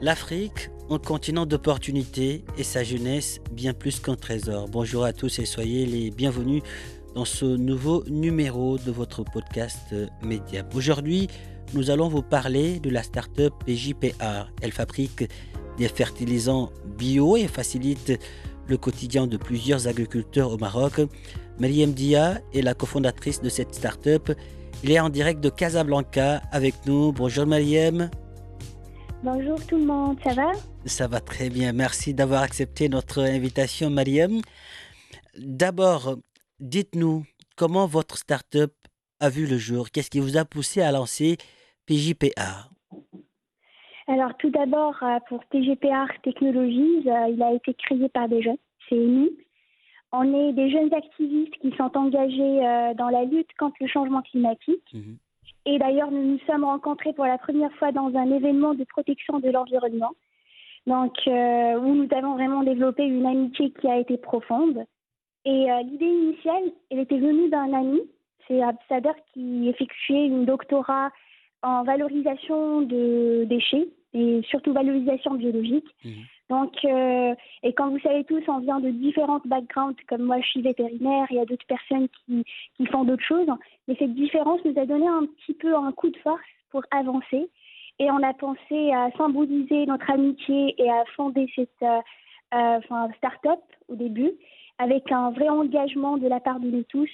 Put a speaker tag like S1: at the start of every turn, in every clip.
S1: L'Afrique, un continent d'opportunités et sa jeunesse bien plus qu'un trésor. Bonjour à tous et soyez les bienvenus dans ce nouveau numéro de votre podcast euh, Média. Aujourd'hui, nous allons vous parler de la start-up. Elle fabrique des fertilisants bio et facilite le quotidien de plusieurs agriculteurs au Maroc. Mariam Dia est la cofondatrice de cette start-up. Il est en direct de Casablanca avec nous. Bonjour Mariam.
S2: Bonjour tout le monde, ça va?
S1: Ça va très bien. Merci d'avoir accepté notre invitation, Mariam. D'abord, dites-nous comment votre start-up a vu le jour? Qu'est-ce qui vous a poussé à lancer PJPA
S2: Alors tout d'abord, euh, pour PGPR Technologies, euh, il a été créé par des jeunes, c'est nous. On est des jeunes activistes qui sont engagés euh, dans la lutte contre le changement climatique.
S1: Mhm.
S2: Et d'ailleurs, nous nous sommes rencontrés pour la première fois dans un événement de protection de l'environnement. Donc, euh, où nous avons vraiment développé une amitié qui a été profonde. Et euh, l'idée initiale, elle était venue d'un ami, c'est Absader qui effectuait une doctorat en valorisation de déchets et surtout valorisation biologique.
S1: Mhm.
S2: Donc, euh, et comme vous savez tous, on vient de différents backgrounds, comme moi je suis vétérinaire, il y a d'autres personnes qui, qui font d'autres choses. Mais cette différence nous a donné un petit peu un coup de force pour avancer. Et on a pensé à symboliser notre amitié et à fonder cette euh, euh, start-up au début, avec un vrai engagement de la part de nous tous.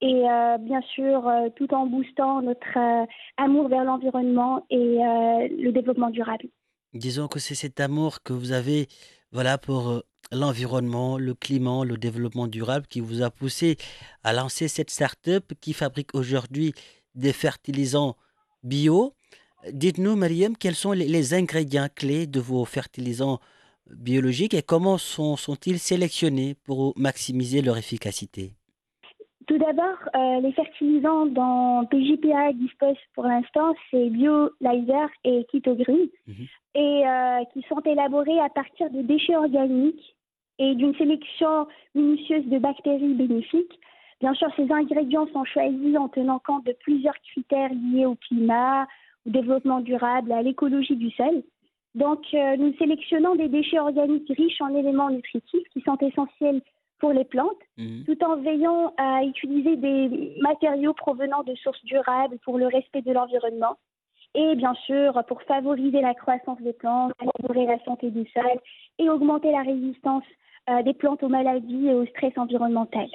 S2: Et euh, bien sûr, euh, tout en boostant notre euh, amour vers l'environnement et le développement durable.
S1: Disons que c'est cet amour que vous avez voilà, pour euh, l'environnement, le climat, le développement durable qui vous a poussé à lancer cette start-up qui fabrique aujourd'hui des fertilisants bio. Dites-nous, Mariam, quels sont les, ingrédients clés de vos fertilisants biologiques et comment sont- sont-ils sélectionnés pour maximiser leur efficacité?
S2: Tout d'abord, euh, les fertilisants dont PJPA dispose pour l'instant, c'est BioLizer et KetoGreen,
S1: Mhm.
S2: et euh, qui sont élaborés à partir de déchets organiques et d'une sélection minutieuse de bactéries bénéfiques. Bien sûr, ces ingrédients sont choisis en tenant compte de plusieurs critères liés au climat, au développement durable, à l'écologie du sol. Donc, euh, nous sélectionnons des déchets organiques riches en éléments nutritifs qui sont essentiels pour les plantes
S1: Mhm.
S2: tout en veillant à utiliser des matériaux provenant de sources durables pour le respect de l'environnement. Et bien sûr, pour favoriser la croissance des plantes, améliorer la santé du sol et augmenter la résistance euh, des plantes aux maladies et au stress environnemental.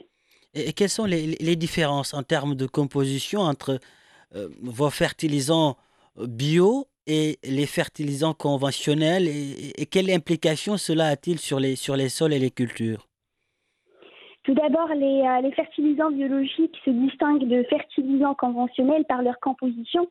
S1: Et, et quelles sont les, les différences en termes de composition entre euh, vos fertilisants euh, bio et les fertilisants conventionnels et, et quelle implication cela a-t-il sur les, sur les sols et les cultures?
S2: Tout d'abord, les, euh, les fertilisants biologiques se distinguent de fertilisants conventionnels par leur composition.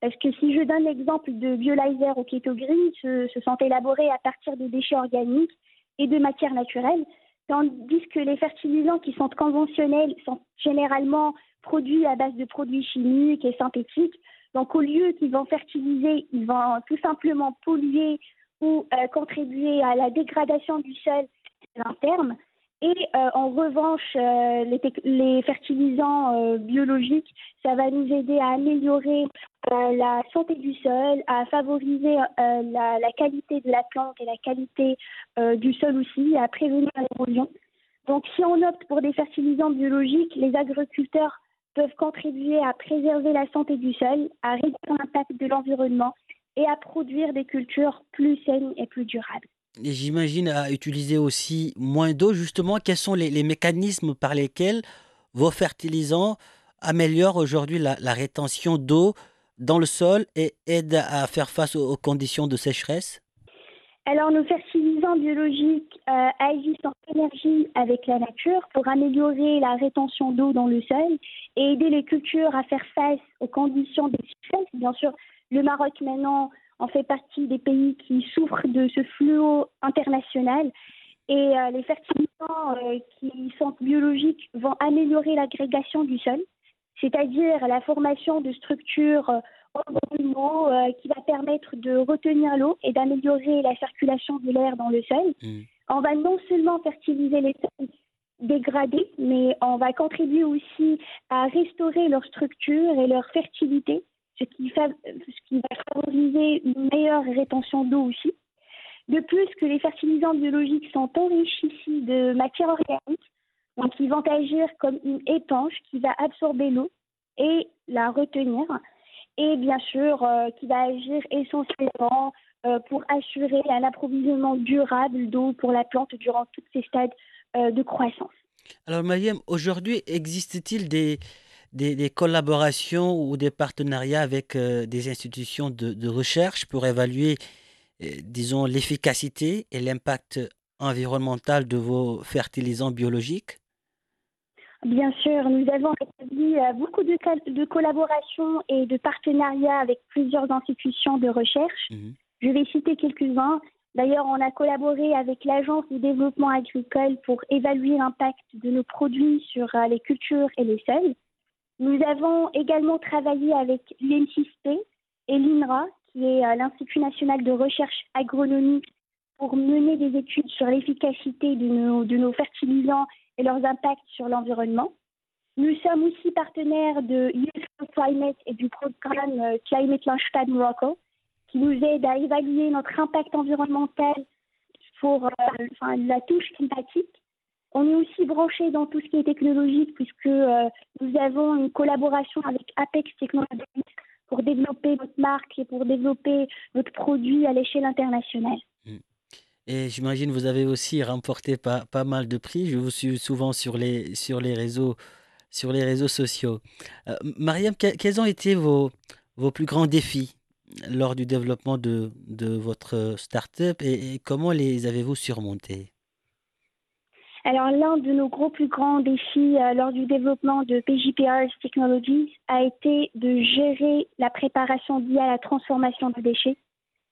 S2: Parce que si je donne l'exemple de Biolizer ou KetoGreen, ce, ce sont élaborés à partir de déchets organiques et de matières naturelles, tandis que les fertilisants qui sont conventionnels sont généralement produits à base de produits chimiques et synthétiques. Donc au lieu qu'ils vont fertiliser, ils vont tout simplement polluer ou euh, contribuer à la dégradation du sol à long terme. Et euh, en revanche, euh, les, les fertilisants euh, biologiques, ça va nous aider à améliorer euh, la santé du sol, à favoriser euh, la, la qualité de la plante et la qualité euh, du sol aussi, à prévenir l'érosion. Donc si on opte pour des fertilisants biologiques, les agriculteurs peuvent contribuer à préserver la santé du sol, à réduire l'impact de l'environnement et à produire des cultures plus saines et plus durables.
S1: J'imagine, à utiliser aussi moins d'eau. Justement, quels sont les, mécanismes par lesquels vos fertilisants améliorent aujourd'hui la, rétention d'eau dans le sol et aident à faire face aux, conditions de sécheresse?
S2: Alors, nos fertilisants biologiques euh, agissent en énergie avec la nature pour améliorer la rétention d'eau dans le sol et aider les cultures à faire face aux conditions de sécheresse. Bien sûr, le Maroc maintenant en fait partie des pays qui souffrent de ce fléau international. Et euh, les fertilisants euh, qui sont biologiques vont améliorer l'agrégation du sol, c'est-à-dire la formation de structures euh, euh, qui va permettre de retenir l'eau et d'améliorer la circulation de l'air dans le sol. Mm. On va non seulement fertiliser les sols dégradés, mais on va contribuer aussi à restaurer leur structure et leur fertilité ce qui, va favoriser une meilleure rétention d'eau aussi. De plus, que les fertilisants biologiques sont enrichis de matière organique, donc ils vont agir comme une éponge qui va absorber l'eau et la retenir, et bien sûr euh, qui va agir essentiellement euh, pour assurer un approvisionnement durable d'eau pour la plante durant tous ces stades euh, de croissance.
S1: Alors Mayem, aujourd'hui, existe-t-il des, des, collaborations ou des partenariats avec euh, des institutions de, recherche pour évaluer, euh, disons, l'efficacité et l'impact environnemental de vos fertilisants biologiques?
S2: Bien sûr, nous avons établi euh, beaucoup de, de, collaborations et de partenariats avec plusieurs institutions de recherche. Mmh Je vais citer quelques-uns. D'ailleurs, on a collaboré avec l'Agence de développement agricole pour évaluer l'impact de nos produits sur les cultures et les sols. Nous avons également travaillé avec l'INSISP et l'INRA, qui est euh, l'Institut national de recherche agronomique, pour mener des études sur l'efficacité de nos, fertilisants et leurs impacts sur l'environnement. Nous sommes aussi partenaires de Youth for Climate et du programme euh, Climate Launchpad Morocco, qui nous aide à évaluer notre impact environnemental pour euh, la touche climatique on est aussi branché dans tout ce qui est technologique puisque euh, nous avons une collaboration avec Apex Technologies pour développer notre marque et pour développer notre produit à l'échelle internationale. Mm.
S1: Et j'imagine vous avez aussi remporté pas, mal de prix. Je vous suis souvent sur les, réseaux, sociaux. Euh, Mariam, quels ont été vos, plus grands défis lors du développement de, de votre start-up et comment les avez-vous surmontés?
S2: Alors, l'un de nos gros plus grands défis euh, lors du développement de PJPR Technologies a été de gérer la préparation liée à la transformation de déchets.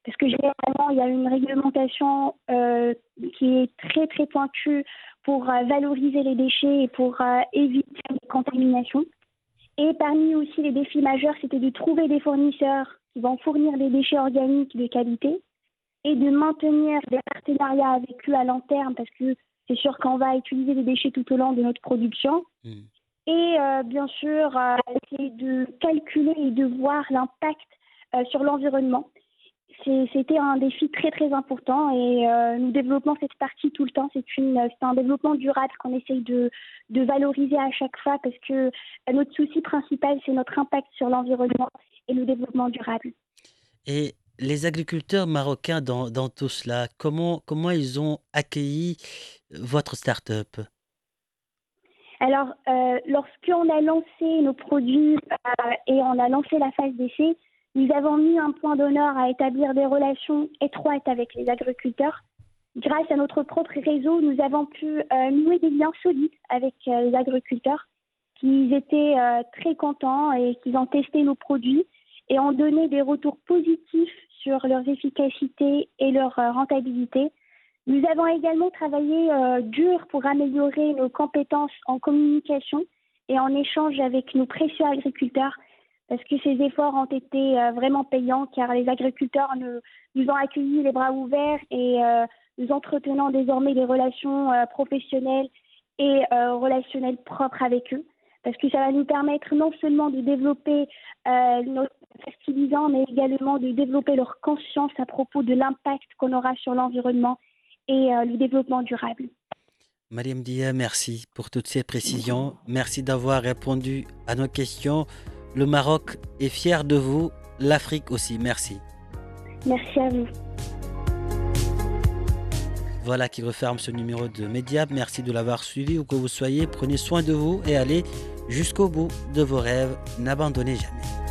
S2: Parce que généralement, il y a une réglementation euh, qui est très, très pointue pour euh, valoriser les déchets et pour éviter les contaminations. Et parmi aussi les défis majeurs, c'était de trouver des fournisseurs qui vont fournir des déchets organiques de qualité et de maintenir des partenariats avec eux à long terme parce que c'est sûr qu'on va utiliser les déchets tout au long de notre production. Hmm. Et euh, bien sûr, euh, essayer de calculer et de voir l'impact euh, sur l'environnement. C'était un défi très très important et nous développons cette partie tout le temps. C'est un développement durable qu'on essaye de, de, valoriser à chaque fois parce que notre souci principal, c'est notre impact sur l'environnement et le développement durable.
S1: Et les agriculteurs marocains dans, dans, tout cela, comment, comment ils ont accueilli votre start-up?
S2: Alors, euh, lorsqu'on a lancé nos produits euh, et on a lancé la phase d'essai, nous avons mis un point d'honneur à établir des relations étroites avec les agriculteurs. Grâce à notre propre réseau, nous avons pu euh, nouer des liens solides avec les agriculteurs qui étaient très contents et qui ont testé nos produits et ont donné des retours positifs sur leur efficacité et leur rentabilité. Nous avons également travaillé euh, dur pour améliorer nos compétences en communication et en échange avec nos précieux agriculteurs parce que ces efforts ont été euh, vraiment payants car les agriculteurs nous, ont accueillis les bras ouverts et euh, nous entretenons désormais des relations professionnelles et relationnelles propres avec eux parce que ça va nous permettre non seulement de développer nos fertilisants mais également de développer leur conscience à propos de l'impact qu'on aura sur l'environnement et euh, le développement durable.
S1: Mariam Dia, merci pour toutes ces précisions. Merci d'avoir répondu à nos questions. Le Maroc est fier de vous, l'Afrique aussi. Merci.
S2: Merci à vous.
S1: Voilà qui referme ce numéro de Mediap. Merci de l'avoir suivi où que vous soyez. Prenez soin de vous et allez jusqu'au bout de vos rêves. N'abandonnez jamais.